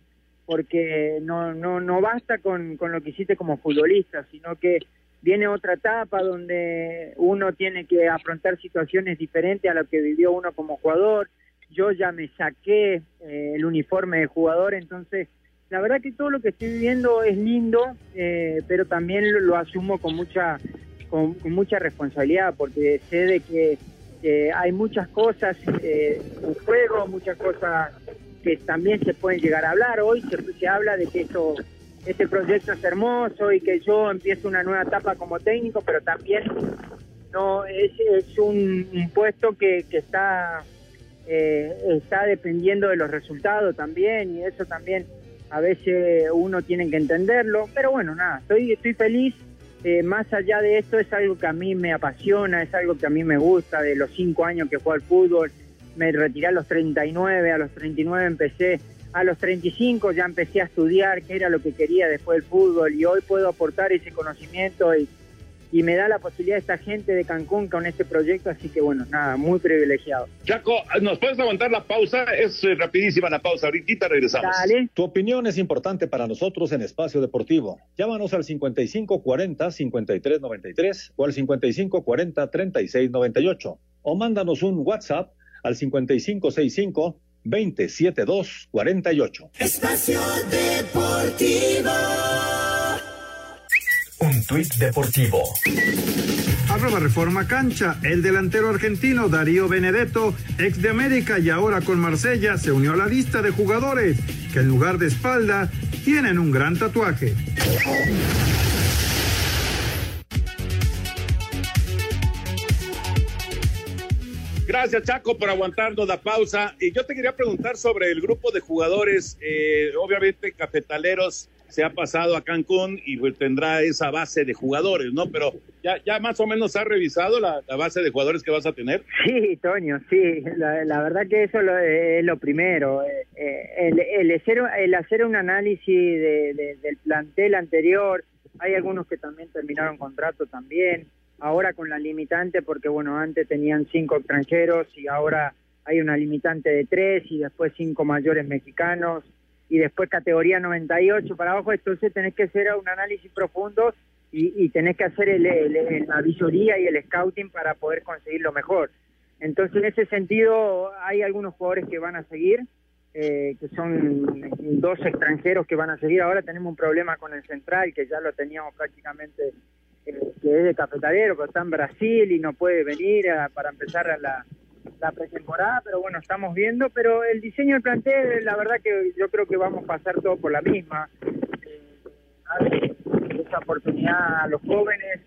porque no, no, no basta con, con lo que hiciste como futbolista, sino que viene otra etapa donde uno tiene que afrontar situaciones diferentes a lo que vivió uno como jugador. Yo ya me saqué eh, el uniforme de jugador, entonces la verdad que todo lo que estoy viviendo es lindo, eh, pero también lo, asumo con mucha con, mucha responsabilidad, porque sé de que hay muchas cosas eh, en juego, muchas cosas que también se pueden llegar a hablar. Hoy se, habla de que esto, este proyecto es hermoso y que yo empiezo una nueva etapa como técnico, pero también no es, es un, puesto que, que está, eh, está dependiendo de los resultados también y eso también a veces uno tiene que entenderlo. Pero bueno, nada, estoy, estoy feliz eh, más allá de esto es algo que a mí me apasiona, es algo que a mí me gusta, de los cinco años que juego al fútbol, me retiré a los 39, a los 39 empecé, a los 35 ya empecé a estudiar qué era lo que quería después del fútbol y hoy puedo aportar ese conocimiento y y me da la posibilidad esta gente de Cancún con este proyecto, así que bueno, nada, muy privilegiado. Chaco, ¿nos puedes aguantar la pausa? Es eh, rapidísima la pausa, ahorita regresamos. Dale. Tu opinión es importante para nosotros en Espacio Deportivo. Llámanos al 5540-5393 o al 5540-3698 o mándanos un WhatsApp al 5565 27248. Espacio Deportivo. Tuit deportivo. Arroba Reforma Cancha. El delantero argentino Darío Benedetto, ex de América y ahora con Marsella, se unió a la lista de jugadores que en lugar de espalda tienen un gran tatuaje. Gracias, Chaco, por aguantarnos la pausa. Y yo te quería preguntar sobre el grupo de jugadores, eh, obviamente cafetaleros se ha pasado a Cancún y pues tendrá esa base de jugadores, ¿no? Pero ya, ya más o menos ha revisado la, base de jugadores que vas a tener. Sí, Toño, sí, la, verdad que eso es lo primero. Eh, eh, el, hacer, el hacer un análisis del plantel anterior, hay algunos que también terminaron contrato también, ahora con la limitante, porque bueno, antes tenían cinco extranjeros y ahora hay una limitante de tres y después cinco mayores mexicanos y después categoría 98 para abajo, entonces tenés que hacer un análisis profundo y, tenés que hacer el, la visoría y el scouting para poder conseguir lo mejor. Entonces, en ese sentido, hay algunos jugadores que van a seguir, eh, que son dos extranjeros que van a seguir. Ahora tenemos un problema con el central, que ya lo teníamos prácticamente, eh, que es de cafetalero, pero está en Brasil y no puede venir para empezar a la, la pretemporada, pero bueno, estamos viendo, pero el diseño del plantel, la verdad que yo creo que vamos a pasar todo por la misma. Eh, esa oportunidad a los jóvenes,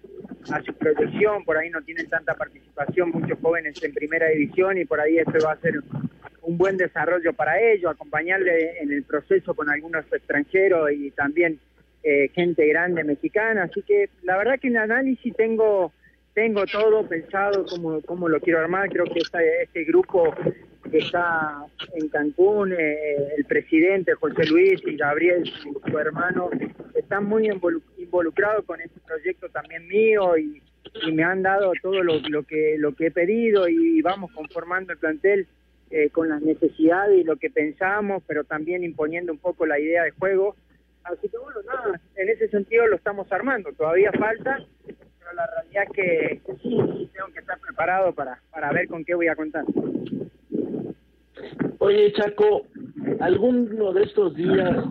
a su proyección, por ahí no tienen tanta participación muchos jóvenes en primera división y por ahí esto va a ser un buen desarrollo para ellos, acompañarle en el proceso con algunos extranjeros y también eh, gente grande mexicana, así que la verdad que en análisis tengo tengo todo pensado como, como lo quiero armar, creo que este grupo que está en Cancún, eh, el presidente José Luis y Gabriel, su, hermano, están muy involucrados con este proyecto también mío y, me han dado todo lo, que lo que he pedido y vamos conformando el plantel eh, con las necesidades y lo que pensamos, pero también imponiendo un poco la idea de juego. Así que bueno, nada, en ese sentido lo estamos armando, todavía falta, la realidad es que tengo que estar preparado para, para ver con qué voy a contar. Oye, Chaco, ¿alguno de estos días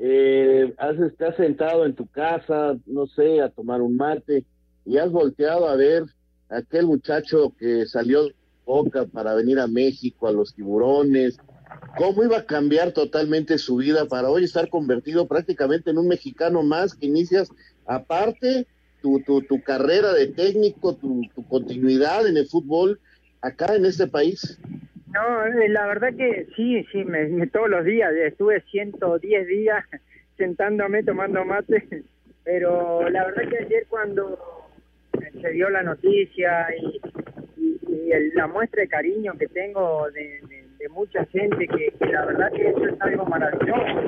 eh, has, has sentado en tu casa, no sé, a tomar un mate y has volteado a ver a aquel muchacho que salió de Boca para venir a México, a los tiburones? ¿Cómo iba a cambiar totalmente su vida para hoy estar convertido prácticamente en un mexicano más que inicias aparte tu, tu, tu carrera de técnico, tu, tu continuidad en el fútbol acá en este país? No, eh, la verdad que sí, sí, me, todos los días, estuve 110 días sentándome tomando mate, pero la verdad que ayer cuando se dio la noticia y, la muestra de cariño que tengo de, mucha gente, que, la verdad que eso es algo maravilloso,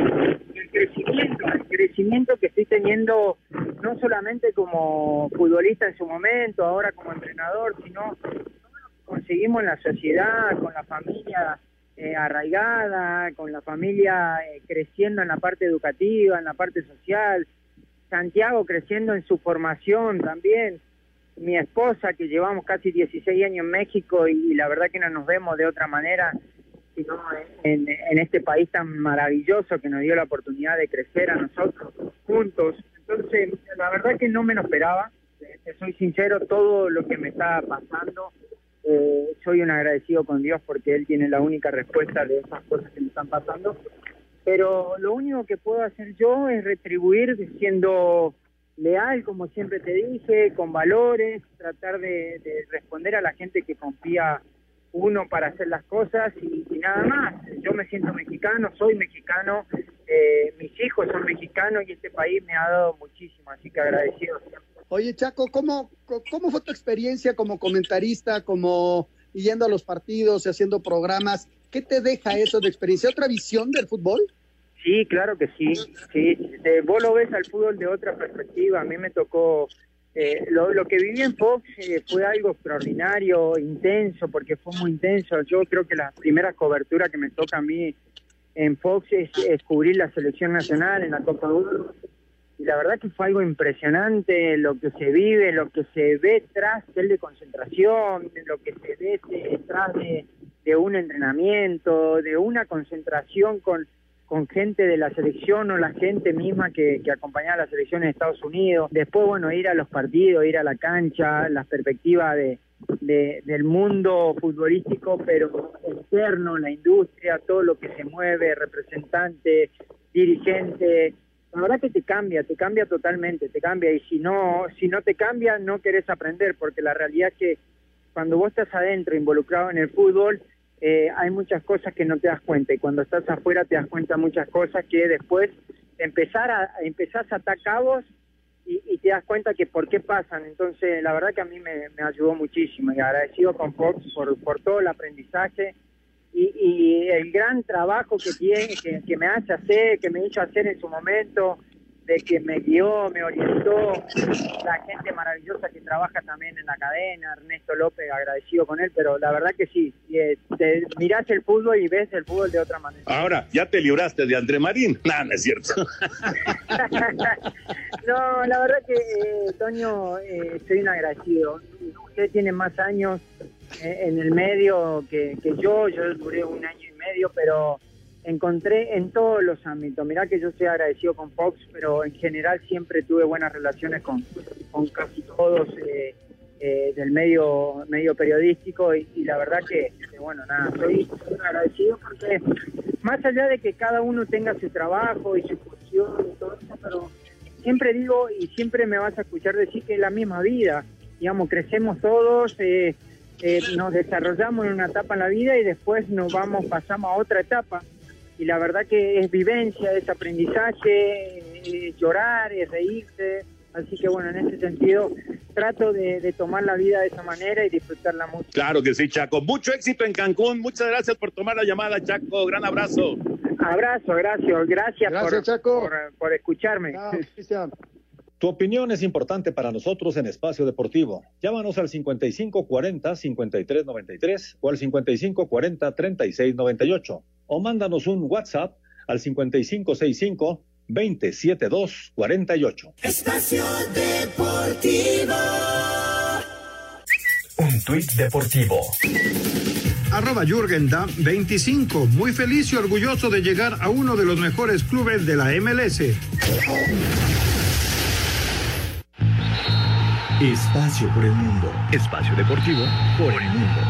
el crecimiento, el crecimiento que estoy teniendo no solamente como futbolista en su momento, ahora como entrenador, sino conseguimos en la sociedad, con la familia eh, arraigada, con la familia eh, creciendo en la parte educativa, en la parte social, Santiago creciendo en su formación también, mi esposa que llevamos casi 16 años en México y, la verdad que no nos vemos de otra manera en, en este país tan maravilloso que nos dio la oportunidad de crecer a nosotros juntos. Entonces, la verdad que no me lo esperaba, soy sincero, todo lo que me está pasando eh, soy un agradecido con Dios porque Él tiene la única respuesta de esas cosas que me están pasando. Pero lo único que puedo hacer yo es retribuir siendo leal, como siempre te dije, con valores, tratar de, responder a la gente que confía uno para hacer las cosas y, nada más. Yo me siento mexicano, soy mexicano, eh, mis hijos son mexicanos y este país me ha dado muchísimo, así que agradecido Oye, Chaco, ¿cómo, ¿cómo fue tu experiencia como comentarista, como yendo a los partidos y haciendo programas? ¿Qué te deja eso de experiencia? ¿Otra visión del fútbol? Sí, claro que sí. sí. vos lo ves al fútbol de otra perspectiva. A mí me tocó. Eh, lo, lo, que viví en Fox eh, fue algo extraordinario, intenso, porque fue muy intenso. Yo creo que la primera cobertura que me toca a mí en Fox es, es cubrir la selección nacional en la Copa Oro y la verdad que fue algo impresionante lo que se vive, lo que se ve tras del de concentración, lo que se ve detrás de, de un entrenamiento, de una concentración con, con gente de la selección o la gente misma que, que acompañaba a la selección en Estados Unidos. Después, bueno, ir a los partidos, ir a la cancha, las perspectivas de, de, del mundo futbolístico, pero interno, la industria, todo lo que se mueve, representante, dirigente, la verdad que te cambia, te cambia totalmente, te cambia y si no, si no te cambia no querés aprender porque la realidad es que cuando vos estás adentro involucrado en el fútbol eh, hay muchas cosas que no te das cuenta y cuando estás afuera te das cuenta muchas cosas que después empezar a, empezás a atar cabos y, te das cuenta que por qué pasan. Entonces la verdad que a mí me, ayudó muchísimo y agradecido con Fox por, todo el aprendizaje y, el gran trabajo que tiene, que, me hace hacer, que me hizo hacer en su momento, de que me guió, me orientó, la gente maravillosa que trabaja también en la cadena, Ernesto López, agradecido con él, pero la verdad que sí, te mirás el fútbol y ves el fútbol de otra manera. Ahora, ya te libraste de André Marín, no, no es cierto. no, la verdad que, eh, Toño, eh, soy un agradecido. Usted tiene más años eh, en el medio que, que yo, yo duré un año y medio, pero encontré en todos los ámbitos. Mirá que yo estoy agradecido con Fox, pero en general siempre tuve buenas relaciones con, con casi todos eh, eh, del medio medio periodístico y, la verdad que, bueno, nada, soy, agradecido porque más allá de que cada uno tenga su trabajo y su función y todo eso, pero siempre digo y siempre me vas a escuchar decir que es la misma vida. Digamos, crecemos todos, eh, eh, nos desarrollamos en una etapa en la vida y después nos vamos, pasamos a otra etapa. Y la verdad que es vivencia, es aprendizaje, es llorar, es reírse. Así que bueno, en ese sentido trato de, de tomar la vida de esa manera y disfrutarla mucho. Claro que sí, Chaco. Mucho éxito en Cancún. Muchas gracias por tomar la llamada, Chaco. Gran abrazo. Abrazo, gracias, gracias, Gracias, por, Chaco. por, por escucharme. Tu opinión es importante para nosotros en Espacio Deportivo. Llámanos al 5540-5393 o al 5540-3698 o mándanos un WhatsApp al 5565-27248. Espacio Deportivo. Un tuit deportivo. Arroba Jürgen Damm 25, muy feliz y orgulloso de llegar a uno de los mejores clubes de la MLS. Espacio por el mundo. Espacio deportivo por el mundo.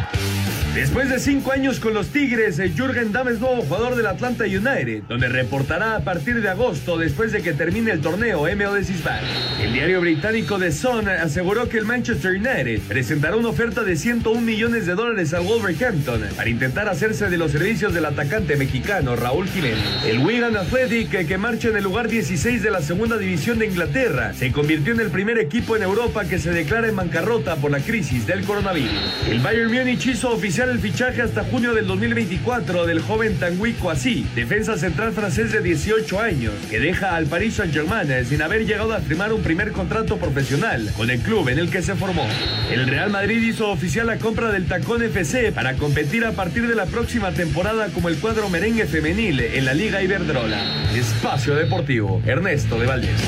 Después de cinco años con los Tigres, eh, Jürgen Damm es nuevo jugador del Atlanta United, donde reportará a partir de agosto después de que termine el torneo MLS Bank. El diario británico The Sun aseguró que el Manchester United presentará una oferta de 101 millones de dólares al Wolverhampton para intentar hacerse de los servicios del atacante mexicano Raúl Jiménez. El Wigan Athletic, eh, que marcha en el lugar 16 de la segunda división de Inglaterra, se convirtió en el primer equipo en Europa que se declara en bancarrota por la crisis del coronavirus. El Bayern Múnich hizo oficial el fichaje hasta junio del 2024 del joven Tanguy Kouassi, defensa central francés de 18 años, que deja al Paris Saint-Germain sin haber llegado a firmar un primer contrato profesional con el club en el que se formó. El Real Madrid hizo oficial la compra del Tacón FC para competir a partir de la próxima temporada como el cuadro merengue femenil en la Liga Iberdrola. Espacio Deportivo, Ernesto de Valdés.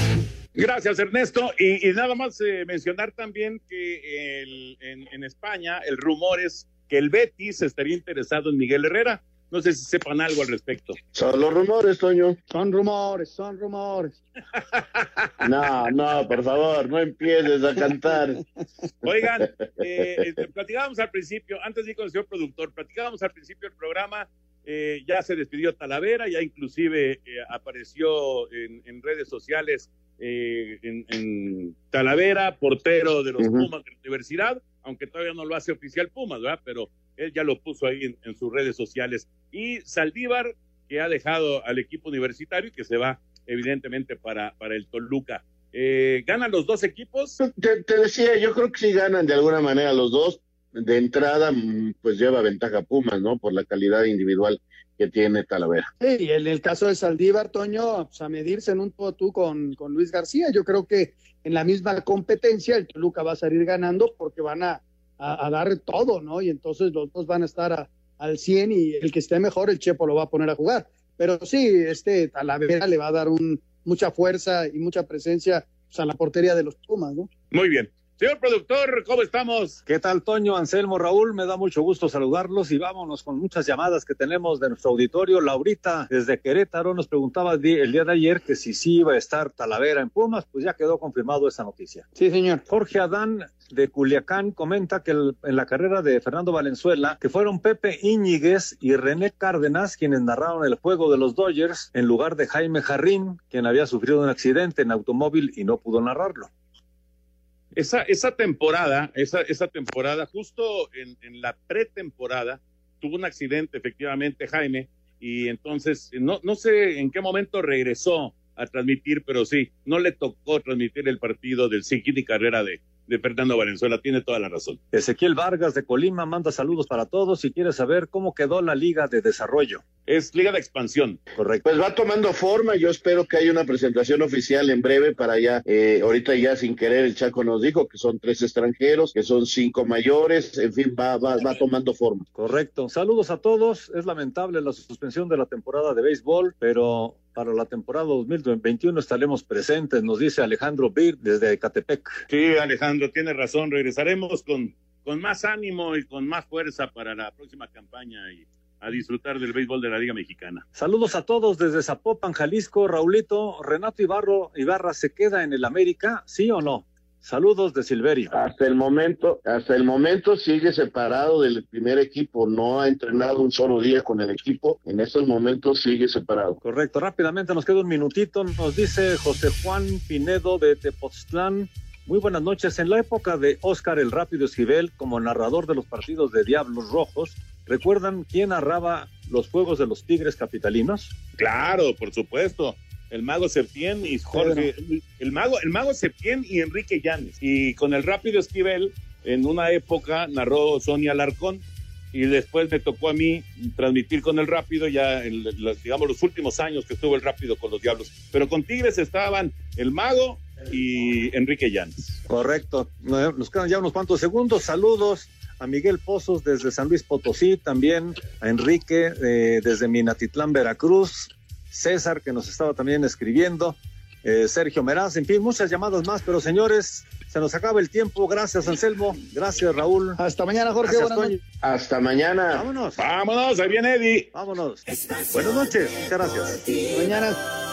Gracias, Ernesto. Y, nada más eh, mencionar también que el- en España el rumor es que el Betis estaría interesado en Miguel Herrera. No sé si sepan algo al respecto. Son los rumores, Toño. Son rumores, son rumores. No, no, por favor, no empieces a cantar. Oigan, eh, eh, platicábamos al principio, antes de ir con el señor productor, platicábamos al principio del programa, eh, ya se despidió Talavera, ya inclusive eh, apareció en, en redes sociales eh, en, en Talavera, portero de los. Pumas de la universidad, aunque todavía no lo hace oficial Pumas, ¿verdad? Pero él ya lo puso ahí en, sus redes sociales. Y Saldívar, que ha dejado al equipo universitario y que se va evidentemente para, para el Toluca. Eh, ¿Ganan los dos equipos? Te, te decía, yo creo que sí ganan de alguna manera los dos. De entrada, mm, pues lleva ventaja Pumas, ¿no? Por la calidad individual que tiene Talavera. Sí, y en el caso de Saldívar, Toño, pues a medirse en un tú a tú con, con Luis García. Yo creo que en la misma competencia el Toluca va a salir ganando porque van a, a- a dar todo, ¿no? Y entonces los dos van a estar a- al 100 y el que esté mejor, el Chepo lo va a poner a jugar. Pero sí, este Talavera le va a dar un, mucha fuerza y mucha presencia pues, a la portería de los Pumas, ¿no? Muy bien. Señor productor, ¿cómo estamos? ¿Qué tal, Toño, Anselmo, Raúl? Me da mucho gusto saludarlos y vámonos con muchas llamadas que tenemos de nuestro auditorio. Laurita, desde Querétaro, nos preguntaba el día de ayer que si sí iba a estar Talavera en Pumas, pues ya quedó confirmado esa noticia. Sí, señor. Jorge Adán de Culiacán comenta que el- en la carrera de Fernando Valenzuela, que fueron Pepe Íñiguez y René Cárdenas quienes narraron el juego de los Dodgers en lugar de Jaime Jarrín, quien había sufrido un accidente en automóvil y no pudo narrarlo. Esa, esa temporada, esa, esa temporada, justo en, la pretemporada, tuvo un accidente, efectivamente, Jaime, y entonces no, no sé en qué momento regresó a transmitir, pero sí, no le tocó transmitir el partido del Siquini Carrera de, de Fernando Valenzuela, tiene toda la razón. Ezequiel Vargas de Colima manda saludos para todos y quiere saber cómo quedó la Liga de Desarrollo. Es Liga de Expansión. Correcto. Pues va tomando forma, yo espero que haya una presentación oficial en breve para ya, eh, ahorita ya sin querer el Chaco nos dijo que son tres extranjeros, que son cinco mayores, en fin, va, va, va tomando forma. Correcto. Saludos a todos. Es lamentable la suspensión de la temporada de béisbol, pero para la temporada 2021 estaremos presentes, nos dice Alejandro Bir desde Ecatepec. Sí, Alejandro, tiene razón, regresaremos con, con más ánimo y con más fuerza para la próxima campaña y a disfrutar del béisbol de la Liga Mexicana. Saludos a todos desde Zapopan, Jalisco. Raulito, Renato Ibarro, Ibarra se queda en el América, ¿sí o no? Saludos de Silverio. Hasta el momento, hasta el momento sigue separado del primer equipo, no ha entrenado un solo día con el equipo, en estos momentos sigue separado. Correcto, rápidamente nos queda un minutito, nos dice José Juan Pinedo de Tepoztlán. Muy buenas noches. En la época de Óscar el Rápido Esquivel, como narrador de los partidos de Diablos Rojos, ¿recuerdan quién narraba los juegos de los Tigres Capitalinos? Claro, por supuesto. El mago Septién y Jorge, el mago, el mago Septién y Enrique Llanes. Y con el Rápido Esquivel, en una época narró Sonia Larcón y después me tocó a mí transmitir con el Rápido ya en los, digamos los últimos años que estuvo el Rápido con los Diablos. Pero con Tigres estaban el mago y Enrique Llanes. Correcto. Nos quedan ya unos cuantos segundos. Saludos a Miguel Pozos desde San Luis Potosí, también a Enrique eh, desde Minatitlán, Veracruz, César que nos estaba también escribiendo, eh, Sergio Meraz, en fin, muchas llamadas más, pero señores, se nos acaba el tiempo. Gracias, Anselmo. Gracias, Raúl. Hasta mañana, Jorge. Gracias, Hasta mañana. Vámonos. Vámonos, ahí viene Eddie. Vámonos. Buenas noches. Muchas gracias. Mañana.